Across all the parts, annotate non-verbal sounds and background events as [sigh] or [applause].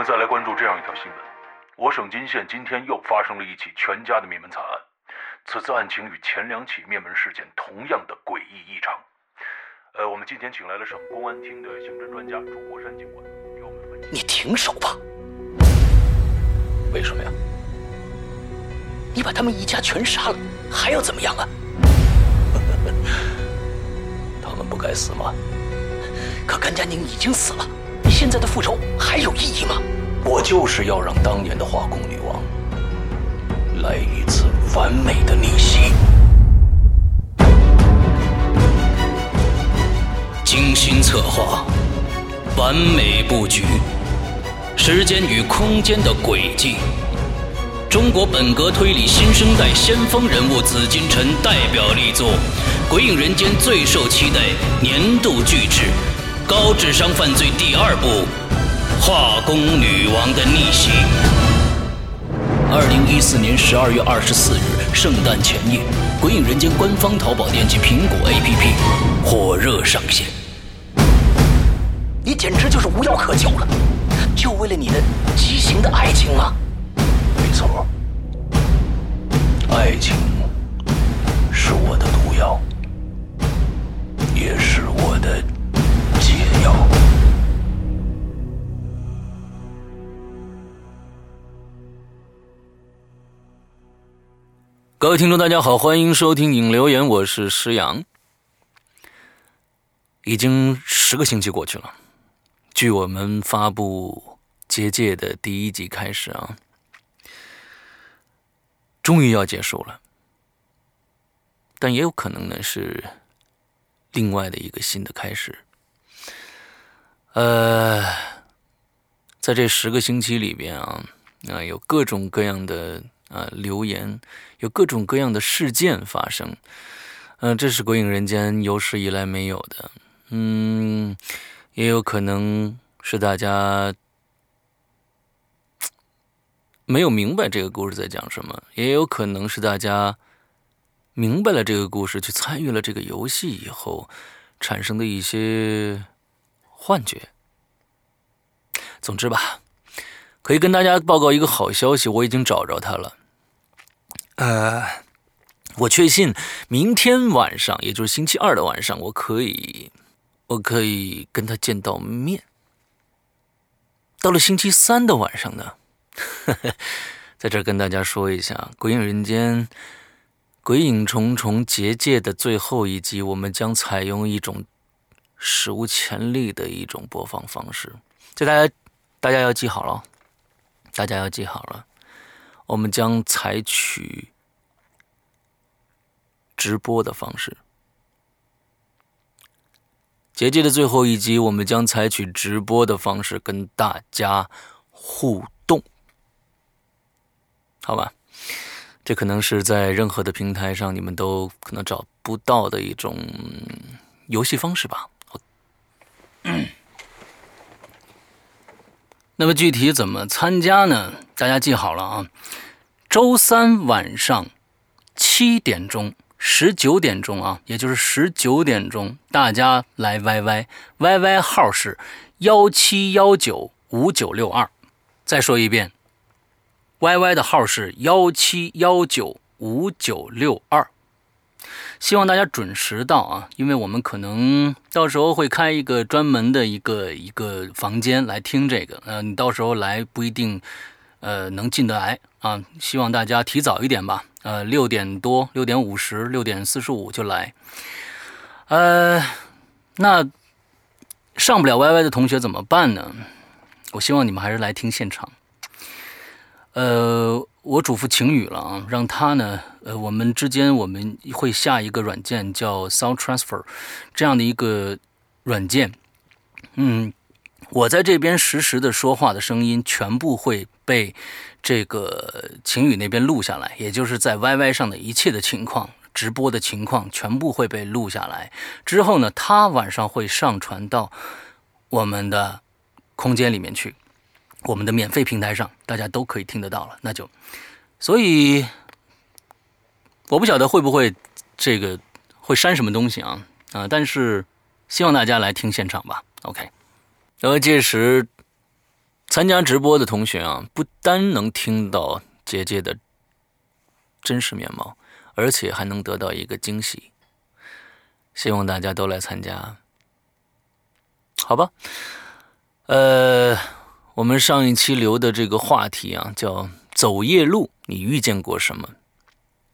我们再来关注这样一条新闻：我省金县今天又发生了一起全家的灭门惨案。此次案情与前两起灭门事件同样的诡异异常。呃，我们今天请来了省公安厅的刑侦专家朱国山警官，给我们分析。你停手吧！为什么呀？你把他们一家全杀了，还要怎么样啊？[laughs] 他们不该死吗？可甘家宁已经死了，你现在的复仇还有意义吗？我就是要让当年的化工女王来一次完美的逆袭。精心策划，完美布局，时间与空间的轨迹。中国本格推理新生代先锋人物紫金陈代表力作，《鬼影人间》最受期待年度巨制《高智商犯罪》第二部《化工女王的逆袭》。二零一四年十二月二十四日，圣诞前夜，《鬼影人间》官方淘宝店及苹果 APP 火热上线。你简直就是无药可救了，就为了你的畸形的爱情吗？没错，爱情是我的毒药，也是我的各位听众，大家好，欢迎收听影留言，我是石阳。已经十个星期过去了。距我们发布结界的第一集开始啊，终于要结束了，但也有可能呢是另外的一个新的开始。呃，在这十个星期里边啊，啊有各种各样的啊留言，有各种各样的事件发生，嗯，这是《鬼影人间》有史以来没有的，嗯。也有可能是大家没有明白这个故事在讲什么，也有可能是大家明白了这个故事，去参与了这个游戏以后产生的一些幻觉。总之吧，可以跟大家报告一个好消息，我已经找着他了。呃，我确信明天晚上，也就是星期二的晚上，我可以。我可以跟他见到面。到了星期三的晚上呢，[laughs] 在这跟大家说一下《鬼影人间》《鬼影重重结界》的最后一集，我们将采用一种史无前例的一种播放方式，这大家大家要记好了，大家要记好了，我们将采取直播的方式。结界的最后一集，我们将采取直播的方式跟大家互动，好吧？这可能是在任何的平台上你们都可能找不到的一种游戏方式吧。那么具体怎么参加呢？大家记好了啊，周三晚上七点钟。十九点钟啊，也就是十九点钟，大家来 YY，YY 号是幺七幺九五九六二。再说一遍，YY 的号是幺七幺九五九六二。希望大家准时到啊，因为我们可能到时候会开一个专门的一个一个房间来听这个。嗯，你到时候来不一定。呃，能进得来啊！希望大家提早一点吧。呃，六点多，六点五十，六点四十五就来。呃，那上不了 YY 的同学怎么办呢？我希望你们还是来听现场。呃，我嘱咐晴雨了啊，让他呢，呃，我们之间我们会下一个软件叫 Sound Transfer，这样的一个软件。嗯。我在这边实时的说话的声音全部会被这个晴雨那边录下来，也就是在 YY 上的一切的情况、直播的情况全部会被录下来。之后呢，他晚上会上传到我们的空间里面去，我们的免费平台上，大家都可以听得到了。那就，所以我不晓得会不会这个会删什么东西啊啊！但是希望大家来听现场吧。OK。那么届时，参加直播的同学啊，不单能听到姐姐的真实面貌，而且还能得到一个惊喜。希望大家都来参加，好吧？呃，我们上一期留的这个话题啊，叫“走夜路，你遇见过什么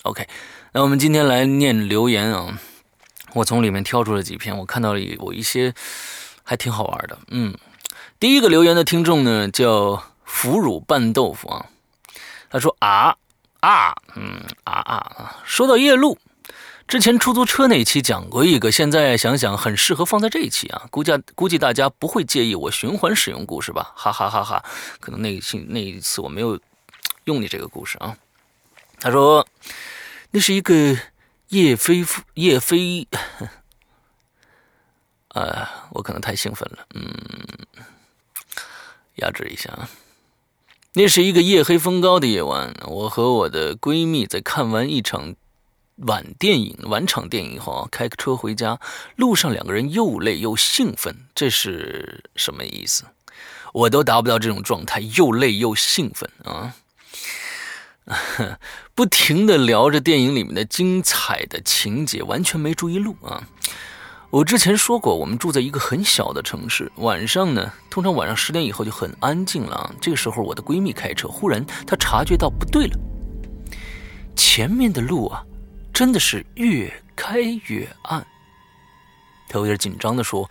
？”OK，那我们今天来念留言啊。我从里面挑出了几篇，我看到了有一些还挺好玩的。嗯，第一个留言的听众呢叫腐乳拌豆腐啊，他说啊啊嗯啊啊，说到夜路，之前出租车那期讲过一个，现在想想很适合放在这一期啊。估计估计大家不会介意我循环使用故事吧？哈哈哈哈！可能那期那一次我没有用你这个故事啊。他说那是一个。叶飞叶飞，呃，我可能太兴奋了，嗯，压制一下啊。那是一个夜黑风高的夜晚，我和我的闺蜜在看完一场晚电影、晚场电影以后啊，开车回家，路上两个人又累又兴奋，这是什么意思？我都达不到这种状态，又累又兴奋啊。[laughs] 不停的聊着电影里面的精彩的情节，完全没注意路啊！我之前说过，我们住在一个很小的城市，晚上呢，通常晚上十点以后就很安静了。这个时候，我的闺蜜开车，忽然她察觉到不对了，前面的路啊，真的是越开越暗。他有点紧张的说：“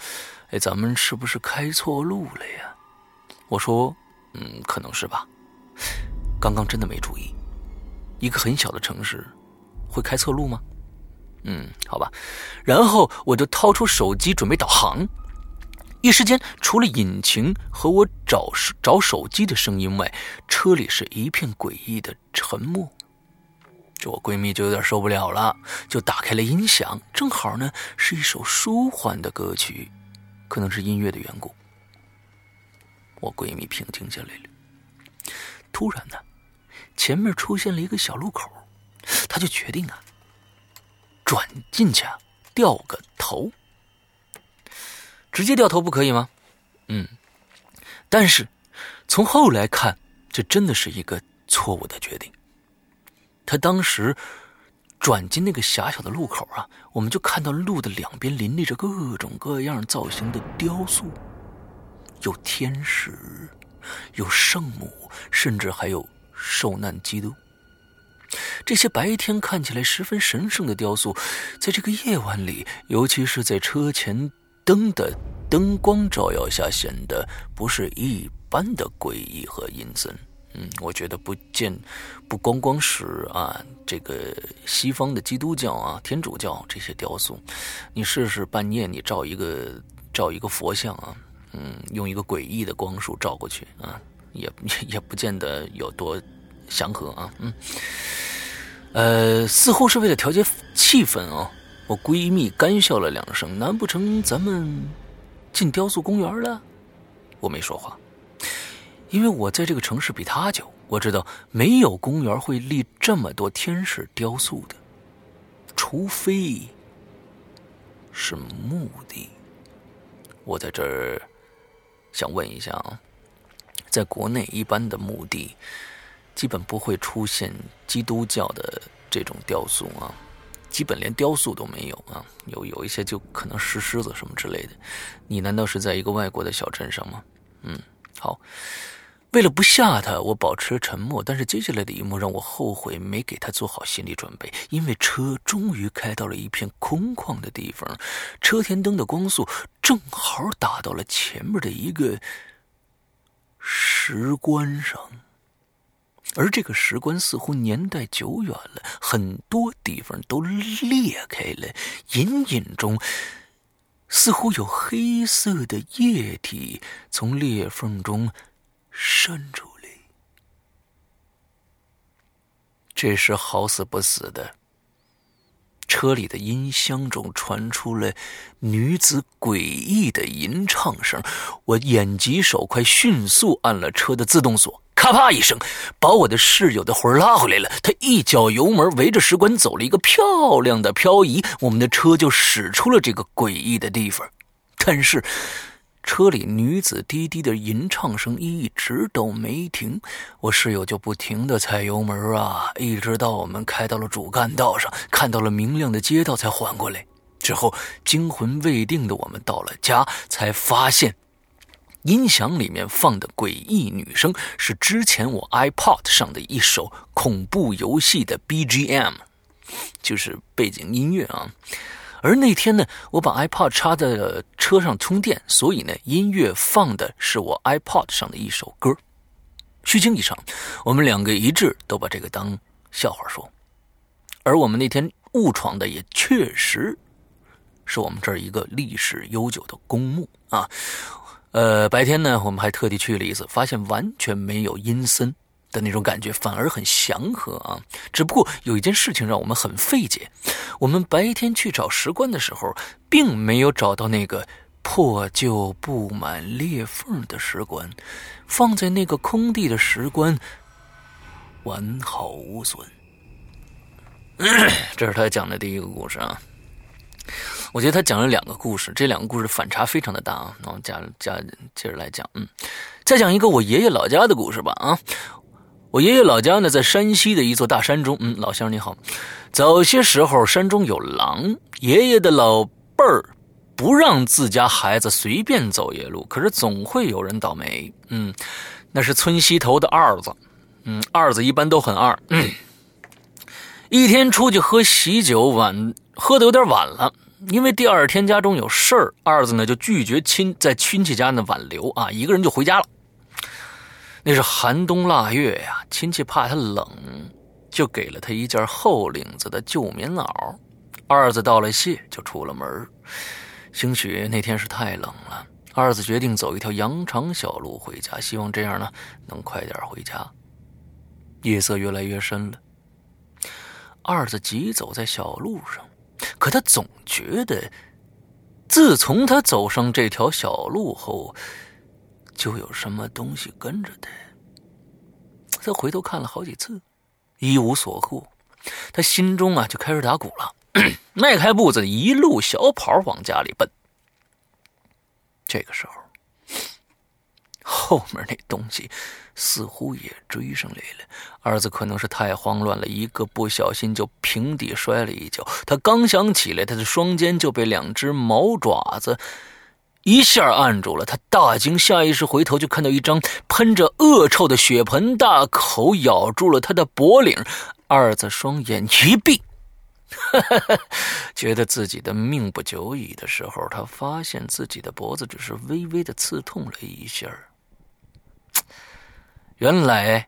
哎，咱们是不是开错路了呀？”我说：“嗯，可能是吧，刚刚真的没注意。”一个很小的城市，会开错路吗？嗯，好吧。然后我就掏出手机准备导航，一时间除了引擎和我找找手机的声音外，车里是一片诡异的沉默。我闺蜜就有点受不了了，就打开了音响，正好呢是一首舒缓的歌曲，可能是音乐的缘故。我闺蜜平静下来了，突然呢。前面出现了一个小路口，她就决定啊，转进去啊，掉个头。直接掉头不可以吗？嗯，但是从后来看，这真的是一个错误的决定。他当时转进那个狭小的路口啊，我们就看到路的两边林立着各种各样造型的雕塑，有天使，有圣母，甚至还有。受难基督，这些白天看起来十分神圣的雕塑，在这个夜晚里，尤其是在车前灯的灯光照耀下，显得不是一般的诡异和阴森。嗯，我觉得不见，不光光是啊，这个西方的基督教啊、天主教这些雕塑，你试试半夜你照一个照一个佛像啊，嗯，用一个诡异的光束照过去啊。也 [laughs] 也不见得有多祥和啊，嗯，呃，似乎是为了调节气氛啊，我闺蜜干笑了两声。难不成咱们进雕塑公园了？我没说话，因为我在这个城市比他久，我知道没有公园会立这么多天使雕塑的，除非是墓地。我在这儿想问一下啊。在国内，一般的墓地基本不会出现基督教的这种雕塑啊，基本连雕塑都没有啊。有有一些就可能石狮子什么之类的。你难道是在一个外国的小镇上吗？嗯，好。为了不吓他，我保持沉默。但是接下来的一幕让我后悔没给他做好心理准备，因为车终于开到了一片空旷的地方，车前灯的光束正好打到了前面的一个。石棺上，而这个石棺似乎年代久远了，很多地方都裂开了，隐隐中似乎有黑色的液体从裂缝中渗出来。这时好死不死的。车里的音箱中传出了女子诡异的吟唱声，我眼疾手快，迅速按了车的自动锁，咔啪一声，把我的室友的魂拉回来了。他一脚油门，围着石棺走了一个漂亮的漂移，我们的车就驶出了这个诡异的地方。但是，车里女子低低的吟唱声一直都没停，我室友就不停的踩油门啊，一直到我们开到了主干道上，看到了明亮的街道才缓过来。之后惊魂未定的我们到了家，才发现音响里面放的诡异女声是之前我 iPod 上的一首恐怖游戏的 BGM，就是背景音乐啊。而那天呢，我把 iPod 插在了车上充电，所以呢，音乐放的是我 iPod 上的一首歌。虚惊一场，我们两个一致都把这个当笑话说。而我们那天误闯的也确实是我们这儿一个历史悠久的公墓啊。呃，白天呢，我们还特地去了一次，发现完全没有阴森。的那种感觉反而很祥和啊！只不过有一件事情让我们很费解：我们白天去找石棺的时候，并没有找到那个破旧布满裂缝的石棺，放在那个空地的石棺完好无损。[coughs] 这是他讲的第一个故事啊！我觉得他讲了两个故事，这两个故事反差非常的大啊！那我们加加接着来讲，嗯，再讲一个我爷爷老家的故事吧啊！我爷爷老家呢，在山西的一座大山中。嗯，老乡你好。早些时候，山中有狼，爷爷的老辈儿不让自家孩子随便走夜路，可是总会有人倒霉。嗯，那是村西头的二子。嗯，二子一般都很二。嗯，一天出去喝喜酒，晚喝的有点晚了，因为第二天家中有事儿，二子呢就拒绝亲在亲戚家呢挽留啊，一个人就回家了。那是寒冬腊月呀，亲戚怕他冷，就给了他一件厚领子的旧棉袄。二子道了谢，就出了门。兴许那天是太冷了，二子决定走一条羊肠小路回家，希望这样呢能快点回家。夜色越来越深了，二子急走在小路上，可他总觉得，自从他走上这条小路后。就有什么东西跟着他。他回头看了好几次，一无所获。他心中啊就开始打鼓了，[clears throat] 迈开步子，一路小跑往家里奔。这个时候，后面那东西似乎也追上来了。儿子可能是太慌乱了，一个不小心就平地摔了一跤。他刚想起来，他的双肩就被两只毛爪子。一下按住了他，大惊，下意识回头就看到一张喷着恶臭的血盆大口咬住了他的脖领。二子双眼一闭，[laughs] 觉得自己的命不久矣的时候，他发现自己的脖子只是微微的刺痛了一下。原来。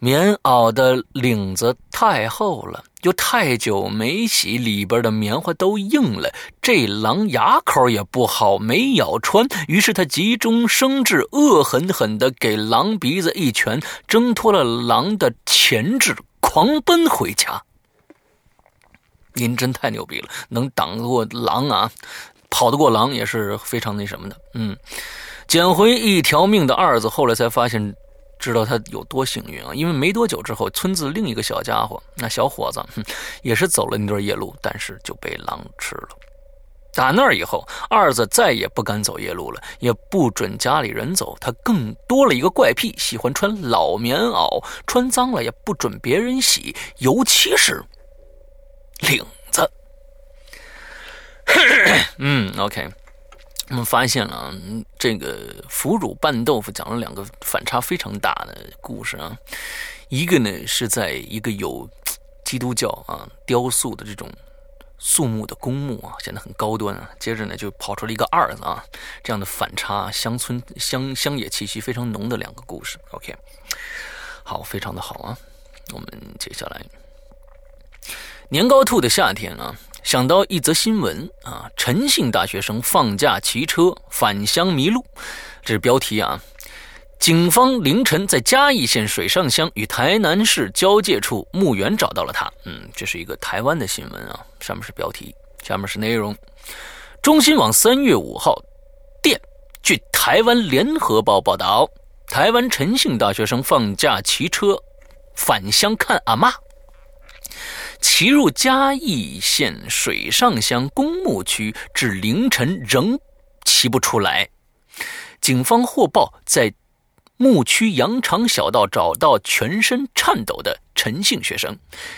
棉袄的领子太厚了，又太久没洗，里边的棉花都硬了。这狼牙口也不好，没咬穿。于是他急中生智，恶狠狠地给狼鼻子一拳，挣脱了狼的钳制，狂奔回家。您真太牛逼了，能挡得过狼啊，跑得过狼也是非常那什么的。嗯，捡回一条命的二子，后来才发现。知道他有多幸运啊！因为没多久之后，村子另一个小家伙，那小伙子，也是走了那段夜路，但是就被狼吃了。打那以后，二子再也不敢走夜路了，也不准家里人走。他更多了一个怪癖，喜欢穿老棉袄，穿脏了也不准别人洗，尤其是领子。[coughs] 嗯，OK。我们发现了，这个腐乳拌豆腐讲了两个反差非常大的故事啊。一个呢是在一个有基督教啊雕塑的这种肃穆的公墓啊，显得很高端啊。接着呢就跑出了一个二子啊，这样的反差乡村乡乡野气息非常浓的两个故事。OK，好，非常的好啊。我们接下来年糕兔的夏天啊。想到一则新闻啊，陈姓大学生放假骑车返乡迷路，这是标题啊。警方凌晨在嘉义县水上乡与台南市交界处墓园找到了他。嗯，这是一个台湾的新闻啊，上面是标题，下面是内容。中新网三月五号电，据台湾联合报报道，台湾陈姓大学生放假骑车返乡看阿妈。骑入嘉义县水上乡公墓区，至凌晨仍骑不出来，警方获报在墓区羊肠小道找到全身颤抖的陈姓学生，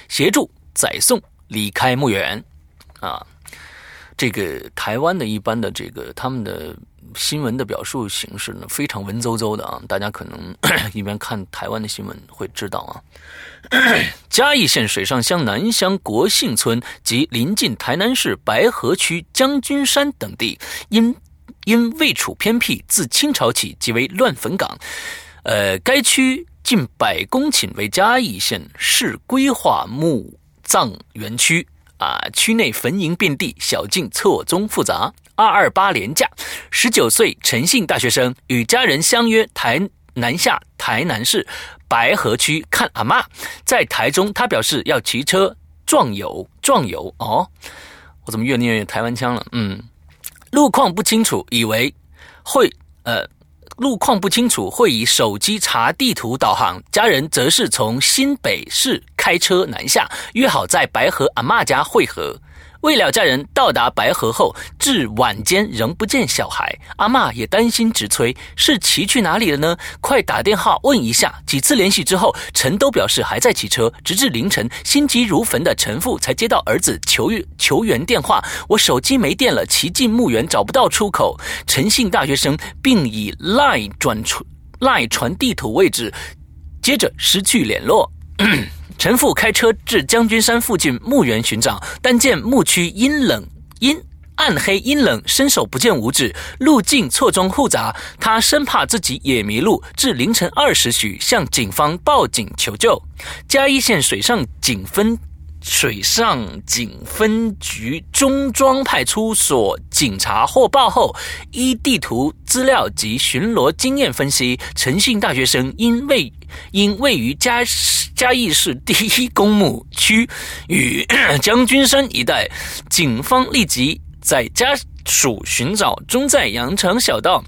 协助载送离开墓园。啊，这个台湾的一般的这个他们的。新闻的表述形式呢，非常文绉绉的啊！大家可能 [clears throat] 一边看台湾的新闻会知道啊。嘉义县水上乡南乡国姓村及临近台南市白河区将军山等地，因因位处偏僻，自清朝起即为乱坟岗。呃，该区近百公顷为嘉义县市规划墓葬园区啊，区内坟茔遍地，小径错综复杂。二二八年假，十九岁陈姓大学生与家人相约台南下台南市白河区看阿妈。在台中，他表示要骑车壮游壮游。哦，我怎么越念越台湾腔了？嗯，路况不清楚，以为会呃，路况不清楚会以手机查地图导航。家人则是从新北市开车南下，约好在白河阿妈家会合。未了家人到达白河后，至晚间仍不见小孩，阿妈也担心，直催是骑去哪里了呢？快打电话问一下。几次联系之后，陈都表示还在骑车，直至凌晨，心急如焚的陈父才接到儿子求求援电话。我手机没电了，骑进墓园找不到出口。陈姓大学生并以赖转传赖传地图位置，接着失去联络。陈父开车至将军山附近墓园寻找，但见墓区阴冷、阴暗黑、阴冷，伸手不见五指，路径错综复杂。他生怕自己也迷路，至凌晨二时许向警方报警求救。嘉义县水上警分。水上警分局中庄派出所警察获报后，依地图资料及巡逻经验分析，诚信大学生因位 [coughs] 因位于嘉嘉义市第一公墓区与 [coughs] 将军山一带，警方立即在家属寻找中在羊肠小道。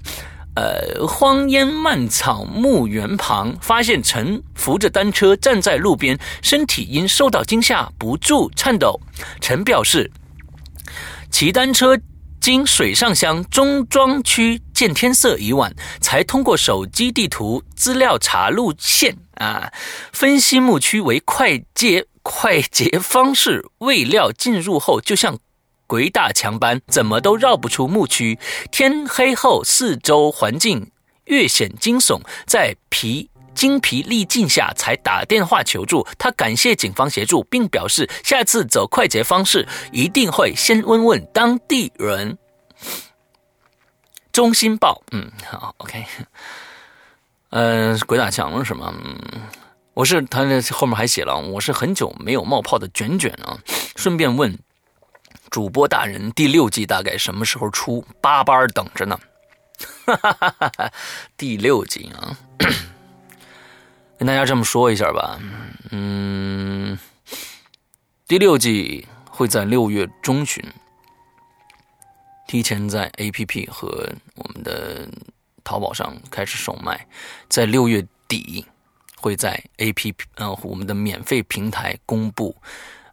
呃，荒烟蔓草墓园旁，发现陈扶着单车站在路边，身体因受到惊吓不住颤抖。陈表示，骑单车经水上乡中庄区，见天色已晚，才通过手机地图资料查路线啊，分析墓区为快捷快捷方式，未料进入后就像。鬼打墙般，怎么都绕不出墓区。天黑后，四周环境越显惊悚，在疲精疲力尽下，才打电话求助。他感谢警方协助，并表示下次走快捷方式，一定会先问问当地人。中心报，嗯，好，OK。嗯，鬼打墙了是吗？嗯，我是他那后面还写了，我是很久没有冒泡的卷卷啊。顺便问。主播大人，第六季大概什么时候出？八班等着呢。哈哈哈哈第六季啊，[clears throat] 跟大家这么说一下吧。嗯，第六季会在六月中旬提前在 APP 和我们的淘宝上开始售卖，在六月底会在 APP 呃我们的免费平台公布。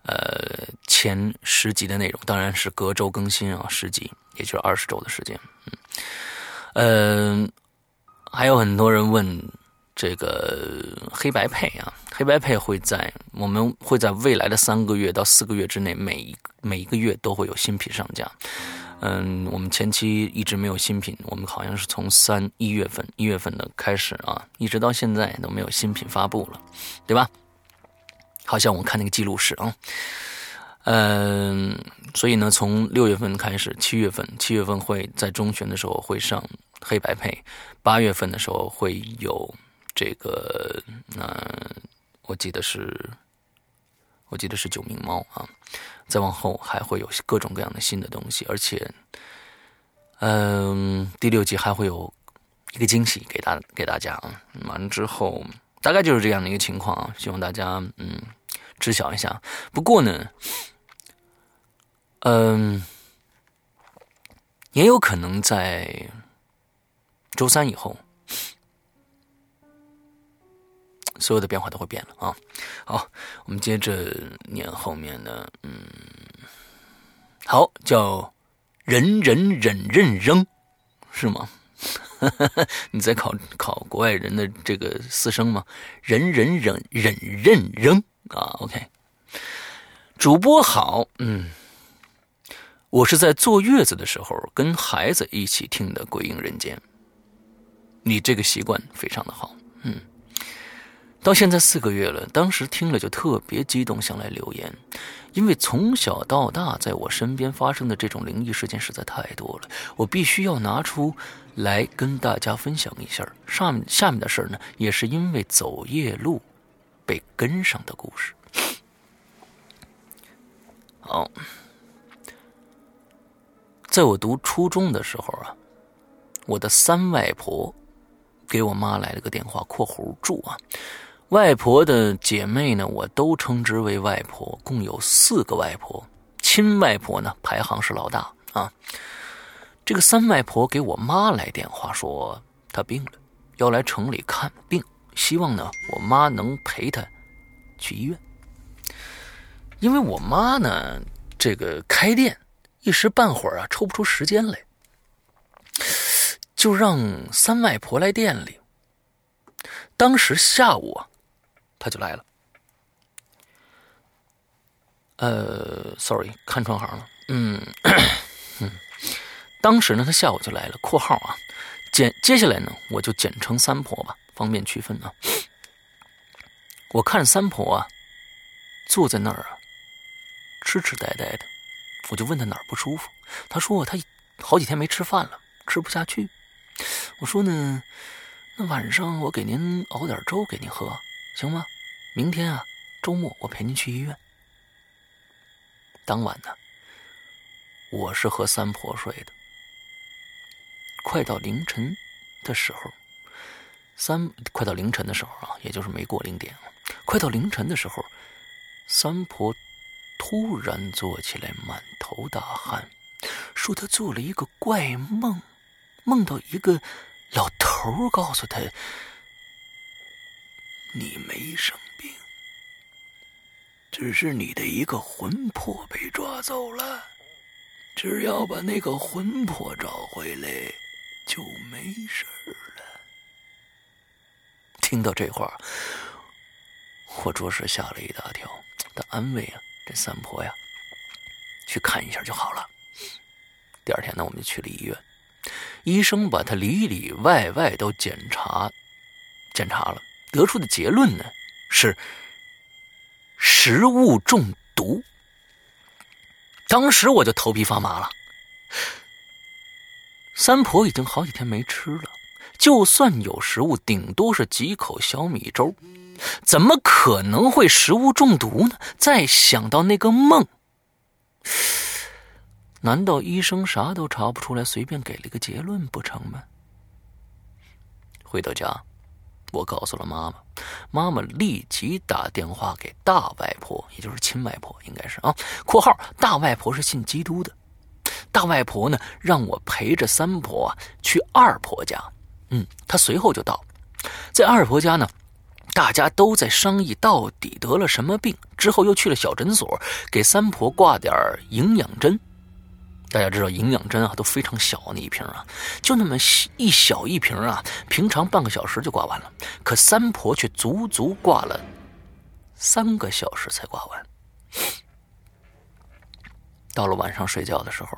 呃，前十集的内容当然是隔周更新啊，十集，也就是二十周的时间。嗯，呃，还有很多人问这个黑白配啊，黑白配会在我们会在未来的三个月到四个月之内，每一每一个月都会有新品上架。嗯，我们前期一直没有新品，我们好像是从三一月份一月份的开始啊，一直到现在都没有新品发布了，对吧？好像我看那个记录是啊，嗯，所以呢，从六月份开始，七月份，七月份会在中旬的时候会上黑白配，八月份的时候会有这个，嗯，我记得是，我记得是九命猫啊，再往后还会有各种各样的新的东西，而且，嗯，第六集还会有一个惊喜给大给大家啊，完了之后。大概就是这样的一个情况啊，希望大家嗯知晓一下。不过呢，嗯，也有可能在周三以后，所有的变化都会变了啊。好，我们接着念后面的，嗯，好，叫人人忍认扔，是吗？[laughs] 你在考考国外人的这个四声吗？人人忍忍忍扔啊，OK。主播好，嗯，我是在坐月子的时候跟孩子一起听的《鬼影人间》。你这个习惯非常的好，嗯。到现在四个月了，当时听了就特别激动，想来留言，因为从小到大在我身边发生的这种灵异事件实在太多了，我必须要拿出来跟大家分享一下。上面下面的事呢，也是因为走夜路被跟上的故事。好，在我读初中的时候啊，我的三外婆给我妈来了个电话（括弧住啊）。外婆的姐妹呢，我都称之为外婆，共有四个外婆。亲外婆呢，排行是老大啊。这个三外婆给我妈来电话说，她病了，要来城里看病，希望呢我妈能陪她去医院。因为我妈呢，这个开店一时半会儿啊抽不出时间来，就让三外婆来店里。当时下午啊。他就来了，呃，sorry，看串行了，嗯，当时呢，他下午就来了。括号啊，简接下来呢，我就简称三婆吧，方便区分啊。我看三婆啊，坐在那儿啊，痴痴呆呆的，我就问她哪儿不舒服，她说她好几天没吃饭了，吃不下去。我说呢，那晚上我给您熬点粥给您喝。行吗？明天啊，周末我陪您去医院。当晚呢，我是和三婆睡的。快到凌晨的时候，三快到凌晨的时候啊，也就是没过零点快到凌晨的时候，三婆突然坐起来，满头大汗，说她做了一个怪梦，梦到一个老头告诉她。你没生病，只是你的一个魂魄被抓走了。只要把那个魂魄找回来，就没事了。听到这话，我着实吓了一大跳。但安慰啊，这三婆呀，去看一下就好了。第二天呢，我们就去了医院，医生把他里里外外都检查，检查了。得出的结论呢是食物中毒。当时我就头皮发麻了。三婆已经好几天没吃了，就算有食物，顶多是几口小米粥，怎么可能会食物中毒呢？再想到那个梦，难道医生啥都查不出来，随便给了一个结论不成吗？回到家。我告诉了妈妈，妈妈立即打电话给大外婆，也就是亲外婆，应该是啊。（括号大外婆是信基督的。）大外婆呢，让我陪着三婆去二婆家。嗯，他随后就到，在二婆家呢，大家都在商议到底得了什么病。之后又去了小诊所，给三婆挂点营养针。大家知道营养针啊都非常小那一瓶啊，就那么一小一瓶啊，平常半个小时就挂完了，可三婆却足足挂了三个小时才挂完。到了晚上睡觉的时候，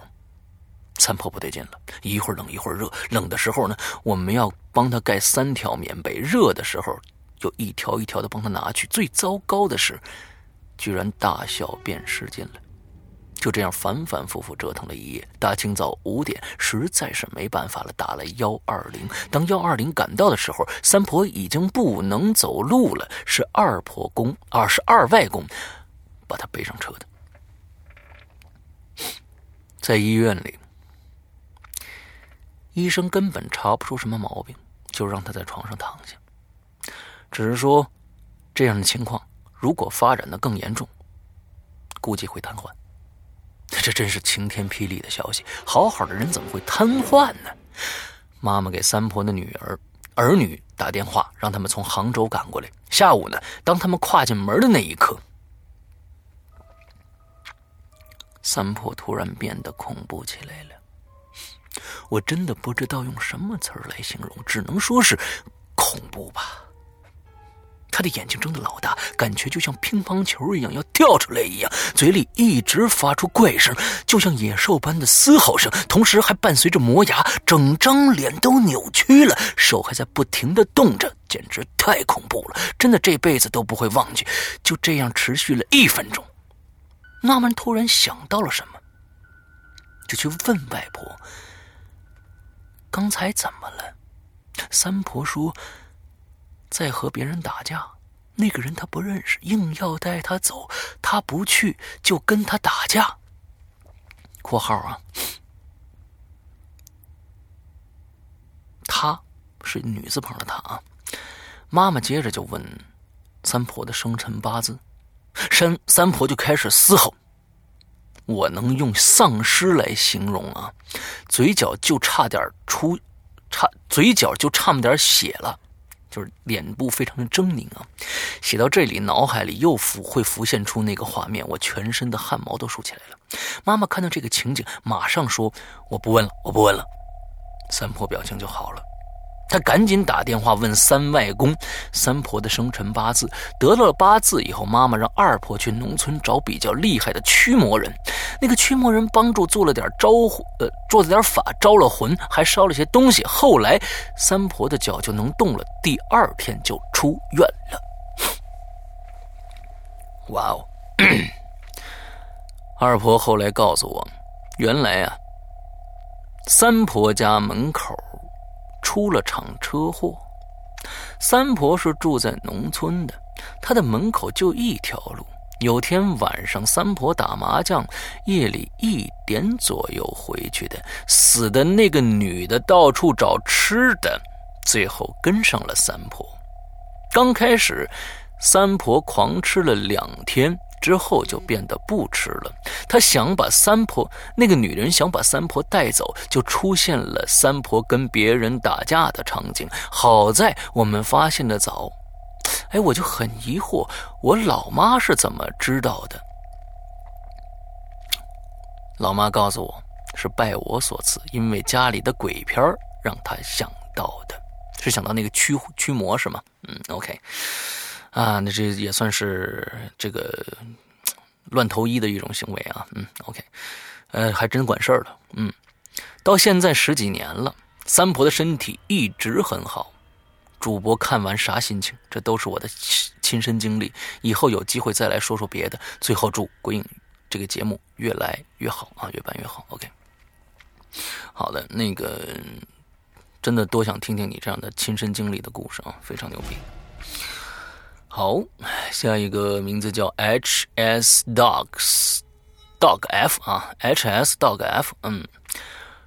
三婆不对劲了，一会儿冷一会儿热，冷的时候呢，我们要帮她盖三条棉被；热的时候，就一条一条的帮她拿去。最糟糕的是，居然大小便失禁了。就这样反反复复折腾了一夜，大清早五点，实在是没办法了，打了幺二零。当幺二零赶到的时候，三婆已经不能走路了，是二婆公，二是二外公，把她背上车的。在医院里，医生根本查不出什么毛病，就让他在床上躺下，只是说，这样的情况如果发展的更严重，估计会瘫痪。[laughs] 这真是晴天霹雳的消息！好好的人怎么会瘫痪呢？妈妈给三婆的女儿儿女打电话，让他们从杭州赶过来。下午呢，当他们跨进门的那一刻，三婆突然变得恐怖起来了。我真的不知道用什么词儿来形容，只能说是恐怖吧。他的眼睛睁得老大，感觉就像乒乓球一样要跳出来一样，嘴里一直发出怪声，就像野兽般的嘶吼声，同时还伴随着磨牙，整张脸都扭曲了，手还在不停的动着，简直太恐怖了！真的这辈子都不会忘记。就这样持续了一分钟，纳闷突然想到了什么，就去问外婆：“刚才怎么了？”三婆说。在和别人打架，那个人他不认识，硬要带他走，他不去就跟他打架。（括号啊，他是女字旁的他啊。）妈妈接着就问三婆的生辰八字，三三婆就开始嘶吼，我能用丧尸来形容啊，嘴角就差点出，差嘴角就差么点血了。就是脸部非常的狰狞啊！写到这里，脑海里又浮会浮现出那个画面，我全身的汗毛都竖起来了。妈妈看到这个情景，马上说：“我不问了，我不问了。”三婆表情就好了。他赶紧打电话问三外公三婆的生辰八字，得到了八字以后，妈妈让二婆去农村找比较厉害的驱魔人。那个驱魔人帮助做了点招呼，呃，做了点法，招了魂，还烧了些东西。后来三婆的脚就能动了，第二天就出院了。哇哦！[clears throat] 二婆后来告诉我，原来啊，三婆家门口。出了场车祸，三婆是住在农村的，她的门口就一条路。有天晚上，三婆打麻将，夜里一点左右回去的。死的那个女的到处找吃的，最后跟上了三婆。刚开始，三婆狂吃了两天。之后就变得不吃了。他想把三婆那个女人想把三婆带走，就出现了三婆跟别人打架的场景。好在我们发现的早，哎，我就很疑惑，我老妈是怎么知道的？老妈告诉我是拜我所赐，因为家里的鬼片让她想到的，是想到那个驱驱魔是吗？嗯，OK。啊，那这也算是这个乱投医的一种行为啊。嗯，OK，呃，还真管事儿了。嗯，到现在十几年了，三婆的身体一直很好。主播看完啥心情？这都是我的亲身经历。以后有机会再来说说别的。最后祝鬼影这个节目越来越好啊，越办越好。OK，好的，那个真的多想听听你这样的亲身经历的故事啊，非常牛逼。好，下一个名字叫 H S Dogs Dog F 啊，H S Dog F，嗯，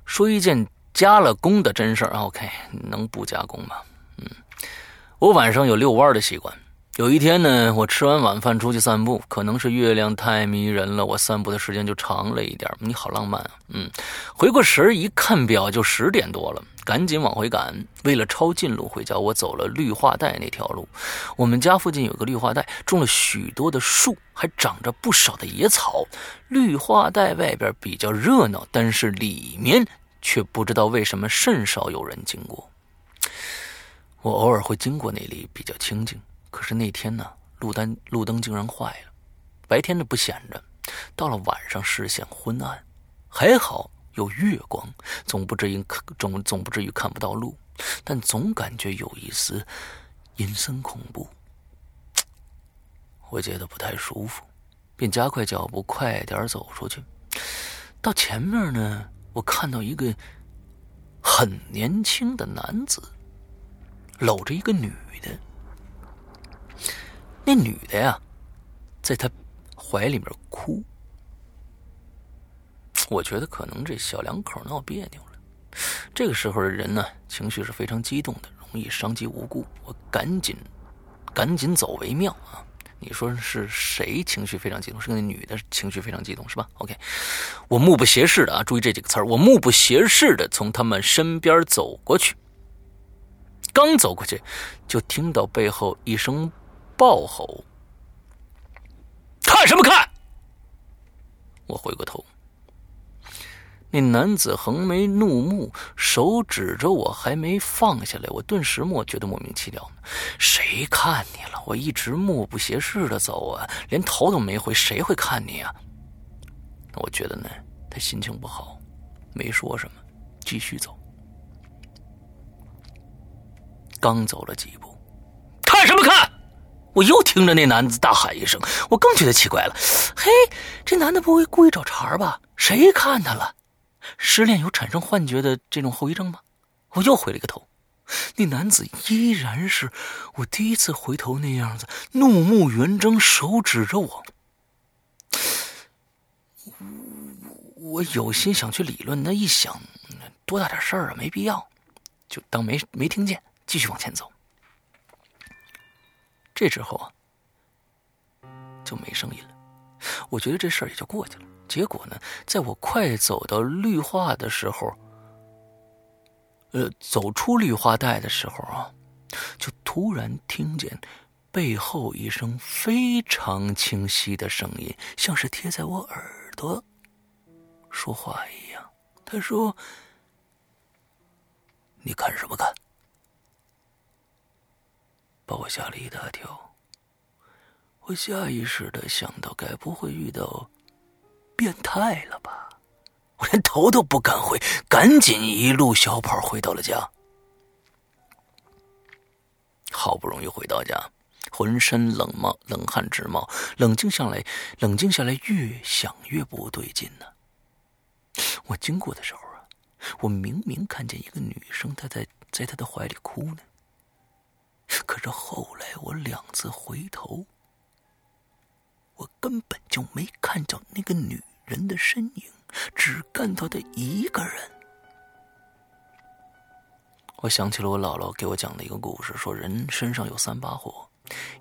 说一件加了工的真事儿，OK，能不加工吗？嗯，我晚上有遛弯的习惯。有一天呢，我吃完晚饭出去散步，可能是月亮太迷人了，我散步的时间就长了一点。你好浪漫啊，嗯，回过神一看表就十点多了，赶紧往回赶。为了抄近路回家，我走了绿化带那条路。我们家附近有个绿化带，种了许多的树，还长着不少的野草。绿化带外边比较热闹，但是里面却不知道为什么甚少有人经过。我偶尔会经过那里，比较清静。可是那天呢，路灯路灯竟然坏了，白天的不显着，到了晚上视线昏暗，还好有月光，总不至于总总不至于看不到路，但总感觉有一丝阴森恐怖，我觉得不太舒服，便加快脚步，快点走出去。到前面呢，我看到一个很年轻的男子，搂着一个女。那女的呀，在他怀里面哭。我觉得可能这小两口闹别扭了。这个时候的人呢，情绪是非常激动的，容易伤及无辜。我赶紧赶紧走为妙啊！你说是谁情绪非常激动？是那女的情绪非常激动是吧？OK，我目不斜视的啊，注意这几个词儿。我目不斜视的从他们身边走过去，刚走过去，就听到背后一声。暴吼！看什么看？我回过头，那男子横眉怒目，手指着我，还没放下来。我顿时莫觉得莫名其妙。谁看你了？我一直目不斜视的走啊，连头都没回，谁会看你啊？我觉得呢，他心情不好，没说什么，继续走。刚走了几步，看什么看？我又听着那男子大喊一声，我更觉得奇怪了。嘿，这男的不会故意找茬吧？谁看他了？失恋有产生幻觉的这种后遗症吗？我又回了一个头，那男子依然是我第一次回头那样子，怒目圆睁，手指着我。我有心想去理论，那一想，多大点事儿啊，没必要，就当没没听见，继续往前走。这之后啊，就没声音了。我觉得这事儿也就过去了。结果呢，在我快走到绿化的时候，呃，走出绿化带的时候啊，就突然听见背后一声非常清晰的声音，像是贴在我耳朵说话一样。他说：“你看什么看？”把我吓了一大跳。我下意识的想到，该不会遇到……变态了吧！我连头都不敢回，赶紧一路小跑回到了家。好不容易回到家，浑身冷冒冷汗直冒，冷静下来，冷静下来，越想越不对劲呢。我经过的时候啊，我明明看见一个女生，她在在她的怀里哭呢。可是后来我两次回头，我根本就没看到那个女。人的身影，只看到她一个人。我想起了我姥姥给我讲的一个故事，说人身上有三把火，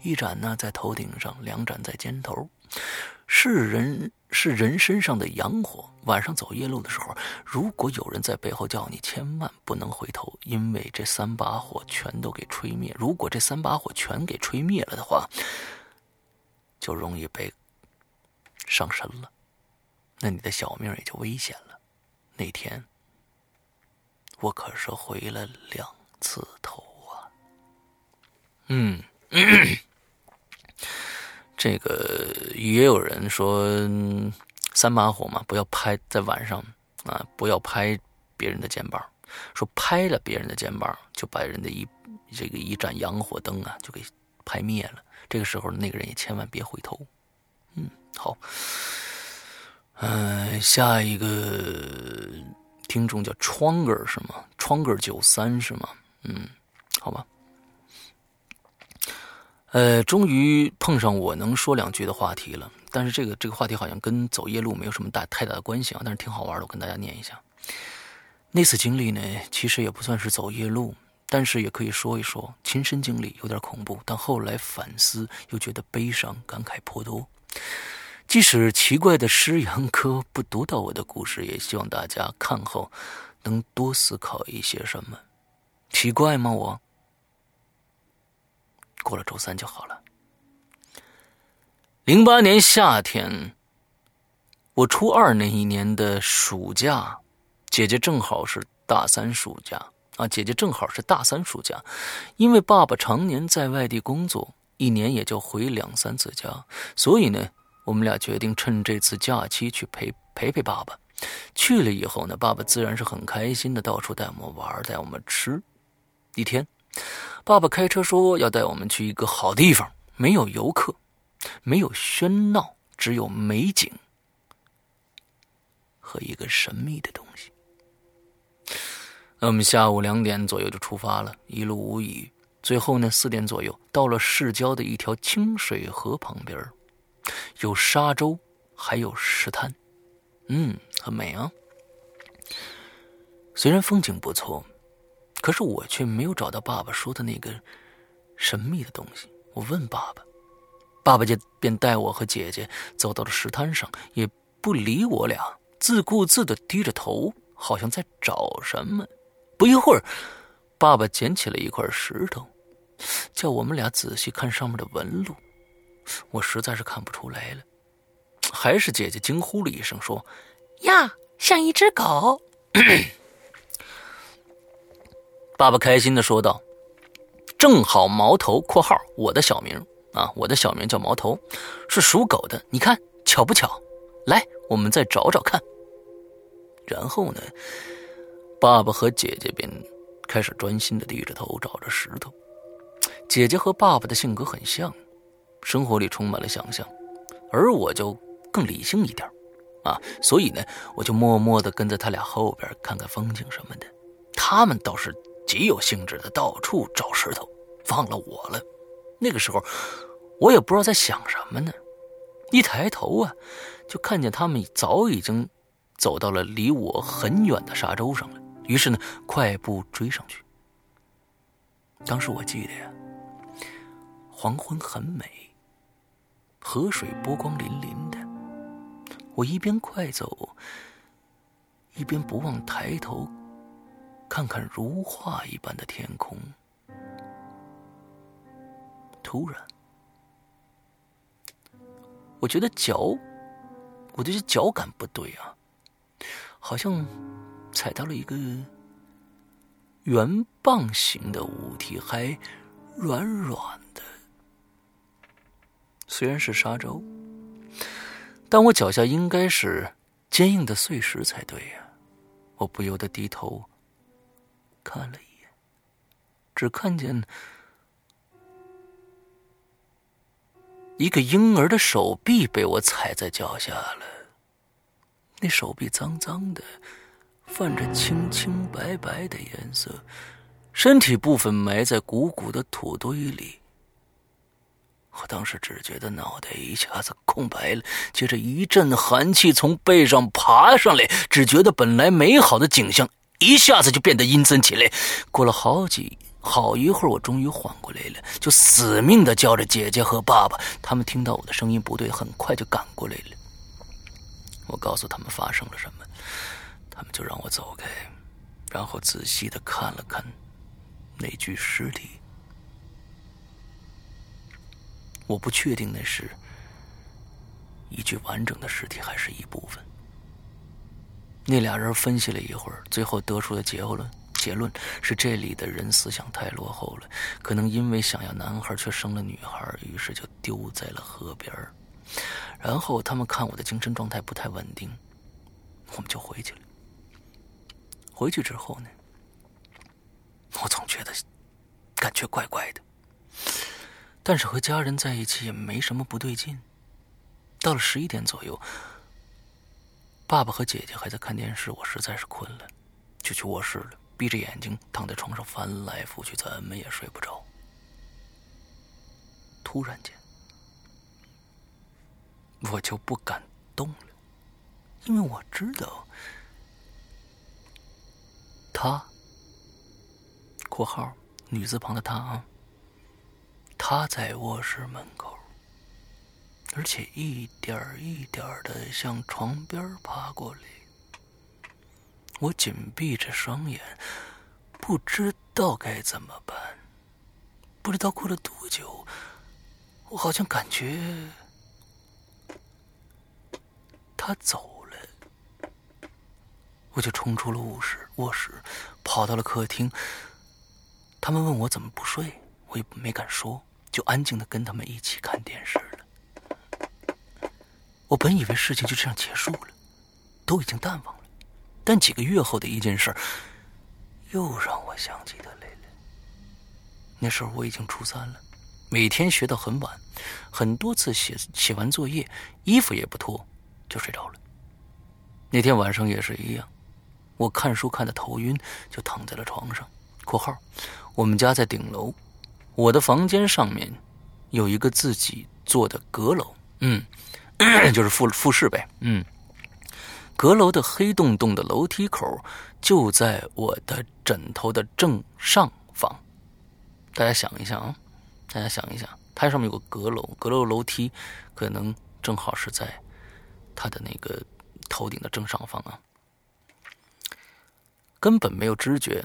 一盏呢在头顶上，两盏在肩头，是人是人身上的阳火。晚上走夜路的时候，如果有人在背后叫你，千万不能回头，因为这三把火全都给吹灭。如果这三把火全给吹灭了的话，就容易被上身了。那你的小命也就危险了。那天，我可是回了两次头啊。嗯，这个也有人说三把火嘛，不要拍在晚上啊，不要拍别人的肩膀，说拍了别人的肩膀，就把人的一这个一盏洋火灯啊，就给拍灭了。这个时候，那个人也千万别回头。嗯，好。嗯，下一个听众叫窗根是吗？窗根九三是吗？嗯，好吧。呃，终于碰上我能说两句的话题了，但是这个这个话题好像跟走夜路没有什么大太大的关系啊，但是挺好玩的，我跟大家念一下。那次经历呢，其实也不算是走夜路，但是也可以说一说亲身经历，有点恐怖，但后来反思又觉得悲伤，感慨颇多。即使奇怪的诗阳科不读到我的故事，也希望大家看后能多思考一些什么。奇怪吗？我过了周三就好了。零八年夏天，我初二那一年的暑假，姐姐正好是大三暑假啊，姐姐正好是大三暑假，因为爸爸常年在外地工作，一年也就回两三次家，所以呢。我们俩决定趁这次假期去陪陪陪爸爸。去了以后呢，爸爸自然是很开心的，到处带我们玩，带我们吃。一天，爸爸开车说要带我们去一个好地方，没有游客，没有喧闹，只有美景和一个神秘的东西。那我们下午两点左右就出发了，一路无语。最后呢，四点左右到了市郊的一条清水河旁边有沙洲，还有石滩，嗯，很美啊。虽然风景不错，可是我却没有找到爸爸说的那个神秘的东西。我问爸爸，爸爸就便带我和姐姐走到了石滩上，也不理我俩，自顾自的低着头，好像在找什么。不一会儿，爸爸捡起了一块石头，叫我们俩仔细看上面的纹路。我实在是看不出来了，还是姐姐惊呼了一声说：“呀，像一只狗。[clears throat] 爸爸开心的说道：“正好毛头（括号我的小名啊，我的小名叫毛头，是属狗的。你看巧不巧？来，我们再找找看。”然后呢，爸爸和姐姐便开始专心的低着头找着石头。姐姐和爸爸的性格很像，生活里充满了想象，而我就更理性一点啊，所以呢，我就默默的跟在他俩后边看看风景什么的。他们倒是。极有兴致的到处找石头，忘了我了。那个时候，我也不知道在想什么呢。一抬头啊，就看见他们早已经走到了离我很远的沙洲上了。于是呢，快步追上去。当时我记得呀，黄昏很美，河水波光粼粼的。我一边快走，一边不忘抬头。看看如画一般的天空，突然，我觉得脚，我觉得脚感不对啊，好像踩到了一个圆棒形的物体，还软软的。虽然是沙洲，但我脚下应该是坚硬的碎石才对呀。我不由得低头。看了一眼，只看见一个婴儿的手臂被我踩在脚下了。那手臂脏脏的，泛着青青白白的颜色，身体部分埋在鼓鼓的土堆里。我当时只觉得脑袋一下子空白了，接着一阵寒气从背上爬上来，只觉得本来美好的景象。一下子就变得阴森起来。过了好几好一会儿，我终于缓过来了，就死命的叫着姐姐和爸爸。他们听到我的声音不对，很快就赶过来了。我告诉他们发生了什么，他们就让我走开，然后仔细的看了看那具尸体。我不确定那是一具完整的尸体，还是一部分。那俩人分析了一会儿，最后得出的结论结论是：这里的人思想太落后了，可能因为想要男孩却生了女孩，于是就丢在了河边然后他们看我的精神状态不太稳定，我们就回去了。回去之后呢，我总觉得感觉怪怪的，但是和家人在一起也没什么不对劲。到了十一点左右。爸爸和姐姐还在看电视，我实在是困了，就去卧室了。闭着眼睛躺在床上翻来覆去，怎么也睡不着。突然间，我就不敢动了，因为我知道他（括号女字旁的他啊）他在卧室门口。而且一点一点的向床边爬过来，我紧闭着双眼，不知道该怎么办。不知道过了多久，我好像感觉他走了，我就冲出了卧室，卧室跑到了客厅。他们问我怎么不睡，我也没敢说，就安静的跟他们一起看电视。我本以为事情就这样结束了，都已经淡忘了，但几个月后的一件事又让我想起他来了。那时候我已经初三了，每天学到很晚，很多次写写完作业，衣服也不脱就睡着了。那天晚上也是一样，我看书看的头晕，就躺在了床上。（括号）我们家在顶楼，我的房间上面有一个自己做的阁楼。嗯。[clears throat] 就是复复试呗，嗯，阁楼的黑洞洞的楼梯口就在我的枕头的正上方。大家想一想啊，大家想一想，它上面有个阁楼，阁楼楼梯可能正好是在它的那个头顶的正上方啊。根本没有知觉，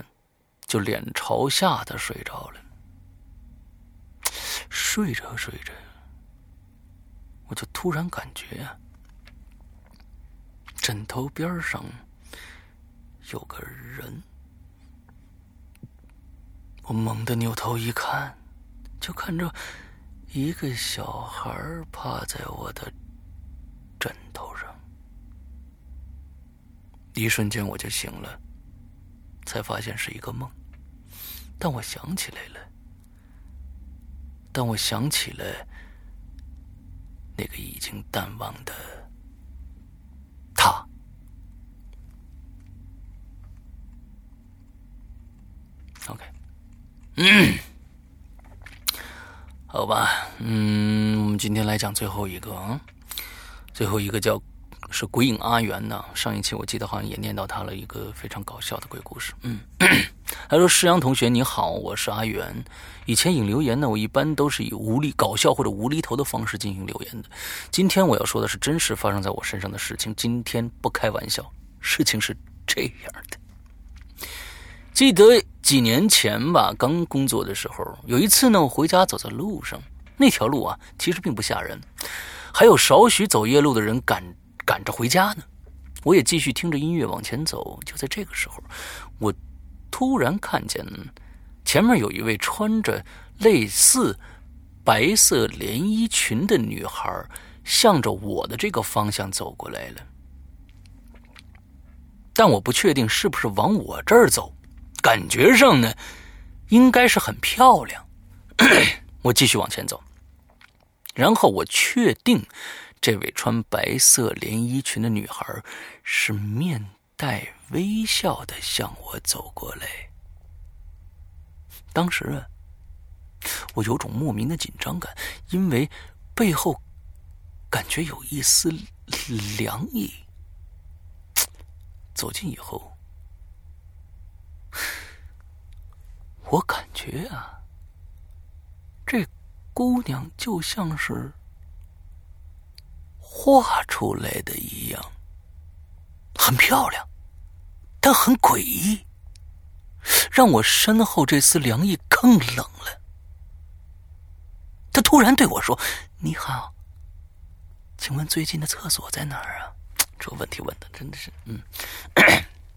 就脸朝下的睡着了，睡着睡着。我就突然感觉，枕头边上有个人。我猛地扭头一看，就看着一个小孩趴在我的枕头上。一瞬间我就醒了，才发现是一个梦。但我想起来了，但我想起了那个已经淡忘的他。OK。嗯，好吧，嗯，我们今天来讲最后一个啊，最后一个叫是鬼影阿元呢。上一期我记得好像也念到他了一个非常搞笑的鬼故事。嗯，他说：“施阳同学你好，我是阿元。以前引留言呢，我一般都是以无厘搞笑或者无厘头的方式进行留言的。今天我要说的是真实发生在我身上的事情，今天不开玩笑，事情是这样的。”记得几年前吧，刚工作的时候，有一次呢，我回家走在路上，那条路啊，其实并不吓人，还有少许走夜路的人赶赶着回家呢。我也继续听着音乐往前走。就在这个时候，我突然看见前面有一位穿着类似白色连衣裙的女孩，向着我的这个方向走过来了，但我不确定是不是往我这儿走。感觉上呢，应该是很漂亮。[clears throat] 我继续往前走，然后我确定，这位穿白色连衣裙的女孩是面带微笑的向我走过来。当时啊，我有种莫名的紧张感，因为背后感觉有一丝凉意。走近以后。我感觉啊，这姑娘就像是画出来的一样，很漂亮，但很诡异，让我身后这丝凉意更冷了。他突然对我说：“你好，请问最近的厕所在哪儿啊？”这问题问的真的是，嗯，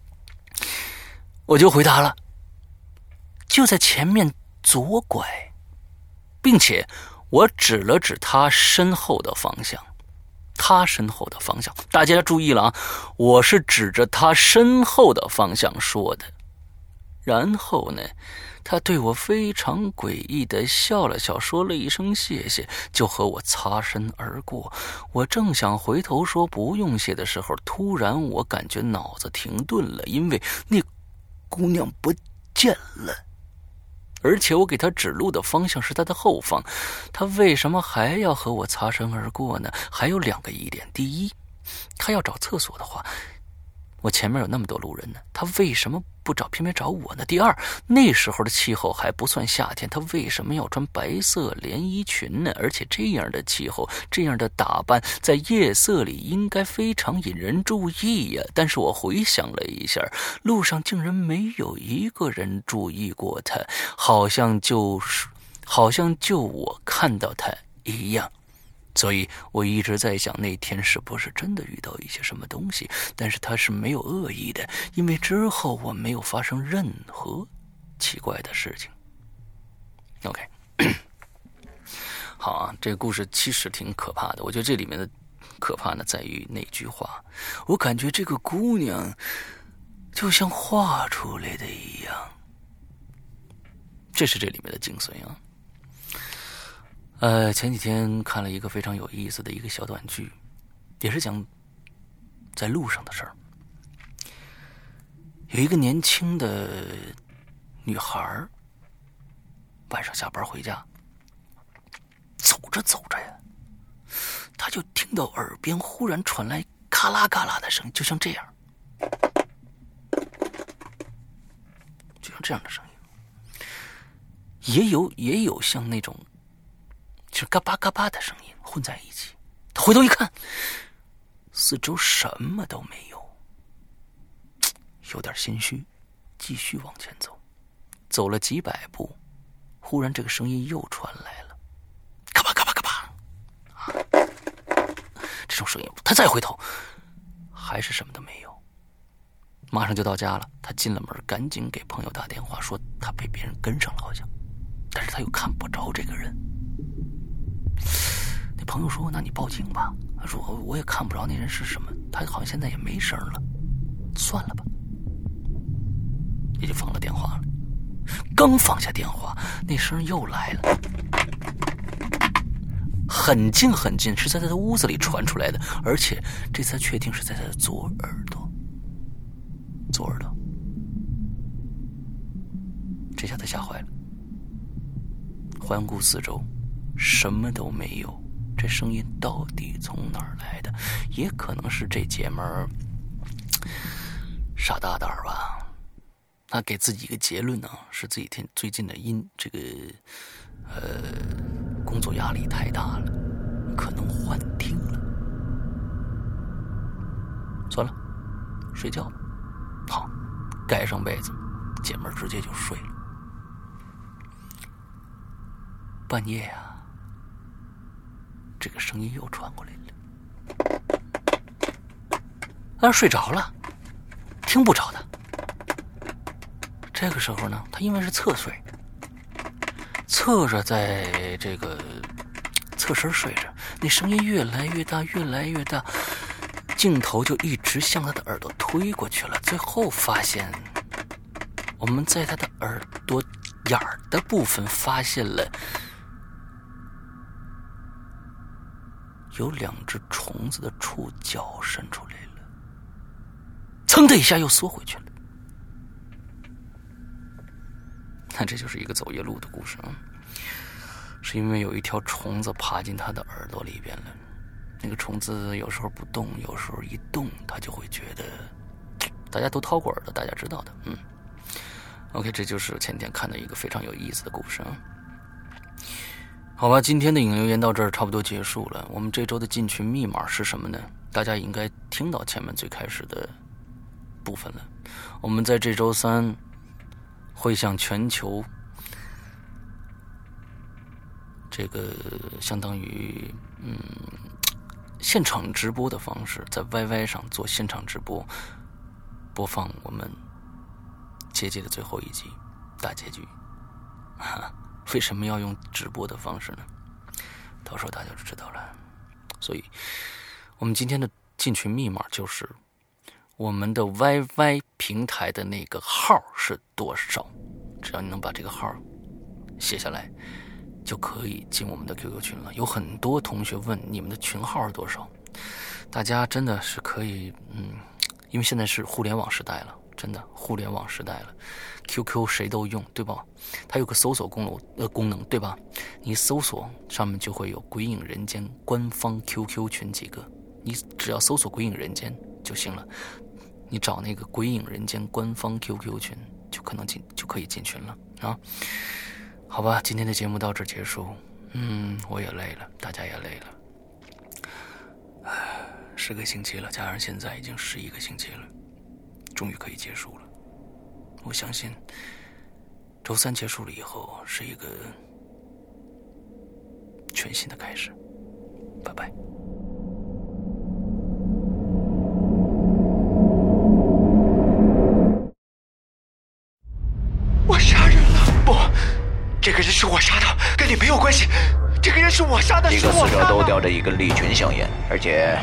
[coughs] 我就回答了。就在前面左拐，并且我指了指他身后的方向，他身后的方向，大家注意了啊！我是指着他身后的方向说的。然后呢，他对我非常诡异的笑了笑，说了一声谢谢，就和我擦身而过。我正想回头说不用谢的时候，突然我感觉脑子停顿了，因为那姑娘不见了。而且我给他指路的方向是他的后方，他为什么还要和我擦身而过呢？还有两个疑点：第一，他要找厕所的话。我前面有那么多路人呢，他为什么不找，偏偏找我呢？第二，那时候的气候还不算夏天，他为什么要穿白色连衣裙呢？而且这样的气候，这样的打扮，在夜色里应该非常引人注意呀。但是我回想了一下，路上竟然没有一个人注意过他，好像就是，好像就我看到他一样。所以我一直在想，那天是不是真的遇到一些什么东西？但是他是没有恶意的，因为之后我没有发生任何奇怪的事情。OK，好啊，这个故事其实挺可怕的。我觉得这里面的可怕呢，在于那句话，我感觉这个姑娘就像画出来的一样，这是这里面的精髓啊。呃，前几天看了一个非常有意思的一个小短剧，也是讲在路上的事儿。有一个年轻的女孩晚上下班回家，走着走着呀，她就听到耳边忽然传来咔啦咔啦的声音，就像这样，就像这样的声音，也有也有像那种。是嘎巴嘎巴的声音混在一起。他回头一看，四周什么都没有，有点心虚，继续往前走。走了几百步，忽然这个声音又传来了，嘎巴嘎巴嘎巴。啊这种声音，他再回头，还是什么都没有。马上就到家了，他进了门，赶紧给朋友打电话，说他被别人跟上了，好像，但是他又看不着这个人。那朋友说：“那你报警吧。”他说：“我也看不着那人是什么，他好像现在也没声了，算了吧。”也就放了电话了。刚放下电话，那声又来了，很近很近，是在他的屋子里传出来的，而且这次确定是在他的左耳朵。左耳朵，这下他吓坏了。环顾四周，什么都没有。这声音到底从哪儿来的？也可能是这姐们儿傻大胆儿吧。他给自己一个结论呢，是自己天最近的因这个呃工作压力太大了，可能幻听了。算了，睡觉吧。好，盖上被子，姐们儿直接就睡了。半夜呀。这个声音又传过来了，他睡着了，听不着的。这个时候呢，他因为是侧睡，侧着在这个侧身睡着，那声音越来越大，越来越大，镜头就一直向他的耳朵推过去了，最后发现我们在他的耳朵眼儿的部分发现了。有两只虫子的触角伸出来了，噌的一下又缩回去了。那这就是一个走夜路的故事啊！是因为有一条虫子爬进他的耳朵里边了。那个虫子有时候不动，有时候一动，他就会觉得。[tsk] 大家都掏过耳朵，大家知道的。嗯，OK，这就是前天看的一个非常有意思的故事啊。好吧，今天的影留言到这儿差不多结束了。我们这周的进群密码是什么呢？大家应该听到前面最开始的部分了。我们在这周三会向全球这个相当于嗯现场直播的方式，在 YY 上做现场直播，播放我们结界的最后一集大结局。哈。为什么要用直播的方式呢？到时候大家就知道了。所以，我们今天的进群密码就是我们的 YY 平台的那个号是多少？只要你能把这个号写下来，就可以进我们的 QQ 群了。有很多同学问你们的群号是多少，大家真的是可以，嗯，因为现在是互联网时代了。真的，互联网时代了，QQ 谁都用，对吧？它有个搜索功能，呃，功能，对吧？你搜索上面就会有“鬼影人间”官方 QQ 群几个，你只要搜索“鬼影人间”就行了。你找那个“鬼影人间”官方 QQ 群，就可能进，就可以进群了啊。好吧，今天的节目到这结束。嗯，我也累了，大家也累了。唉，十个星期了，加上现在已经十一个星期了。终于可以结束了，我相信，周三结束了以后是一个全新的开始。拜拜。我杀人了！不，这个人是我杀的，跟你没有关系。这个人是我杀的，一个死者都叼着一根利群香烟，而且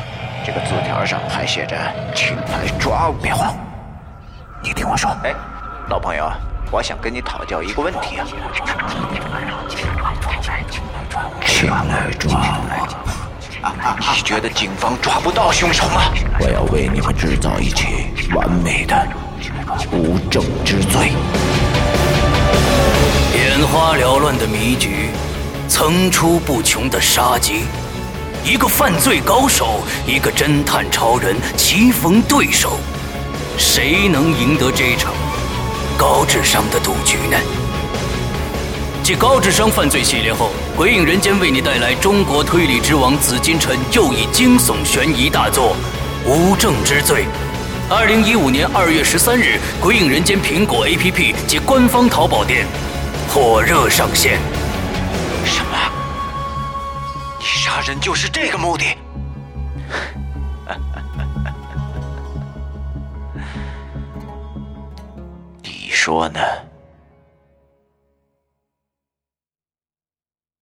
这个字条上还写着“请来抓我”。别慌。你听我说，哎，老朋友，我想跟你讨教一个问题啊。请来抓我！你觉得警方抓不到凶手吗？我要为你们制造一起完美的无证之罪。眼花缭乱的迷局，层出不穷的杀机，一个犯罪高手，一个侦探超人，棋逢对手。谁能赢得这场高智商的赌局呢？继高智商犯罪系列后，《鬼影人间》为你带来中国推理之王紫金陈又一惊悚悬疑大作《无证之罪》。二零一五年二月十三日，《鬼影人间》苹果 APP 及官方淘宝店火热上线。什么？你杀人就是这个目的？[laughs] 说呢？